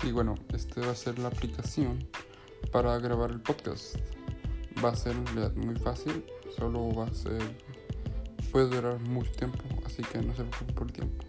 Sí, bueno, este va a ser la aplicación para grabar el podcast. Va a ser en realidad muy fácil, solo va a ser... puede durar mucho tiempo, así que no se preocupen por el tiempo.